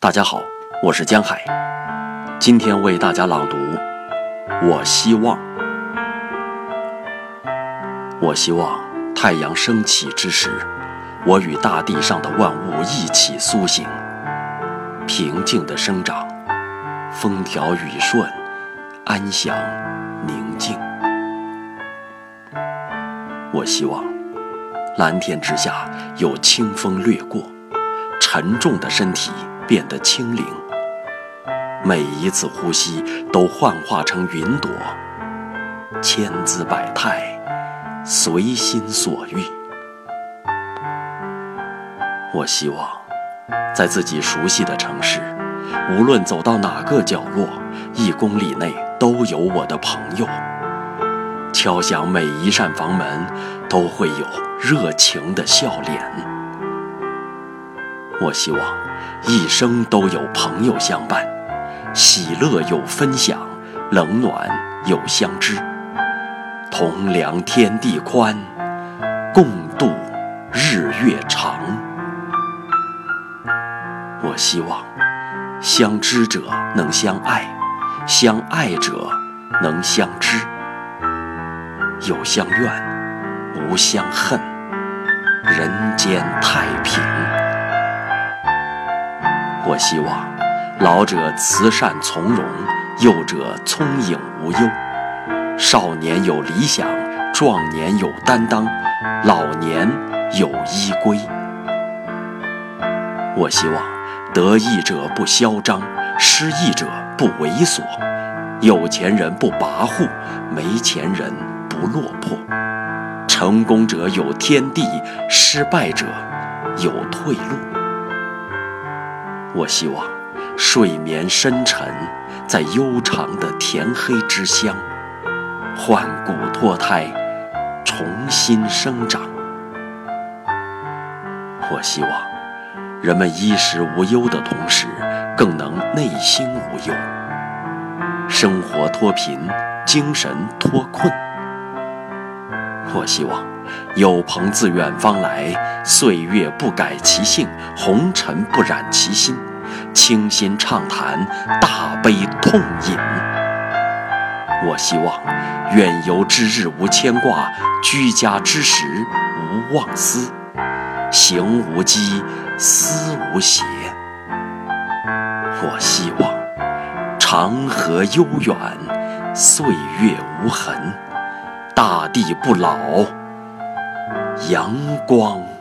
大家好，我是江海，今天为大家朗读。我希望，我希望太阳升起之时，我与大地上的万物一起苏醒，平静的生长，风调雨顺，安详宁静。我希望蓝天之下有清风掠过，沉重的身体变得轻灵。每一次呼吸都幻化成云朵，千姿百态，随心所欲。我希望在自己熟悉的城市，无论走到哪个角落，一公里内都有我的朋友。敲响每一扇房门，都会有热情的笑脸。我希望一生都有朋友相伴，喜乐有分享，冷暖有相知，同量天地宽，共度日月长。我希望相知者能相爱，相爱者能相知。有相怨，无相恨，人间太平。希望老者慈善从容，幼者聪颖无忧，少年有理想，壮年有担当，老年有依归。我希望得意者不嚣张，失意者不猥琐，有钱人不跋扈，没钱人。不落魄，成功者有天地，失败者有退路。我希望睡眠深沉，在悠长的天黑之乡，换骨脱胎，重新生长。我希望人们衣食无忧的同时，更能内心无忧，生活脱贫，精神脱困。我希望有朋自远方来，岁月不改其性，红尘不染其心，倾心畅谈，大悲痛饮。我希望远游之日无牵挂，居家之时无妄思，行无羁，思无邪。我希望长河悠远，岁月无痕。大地不老，阳光。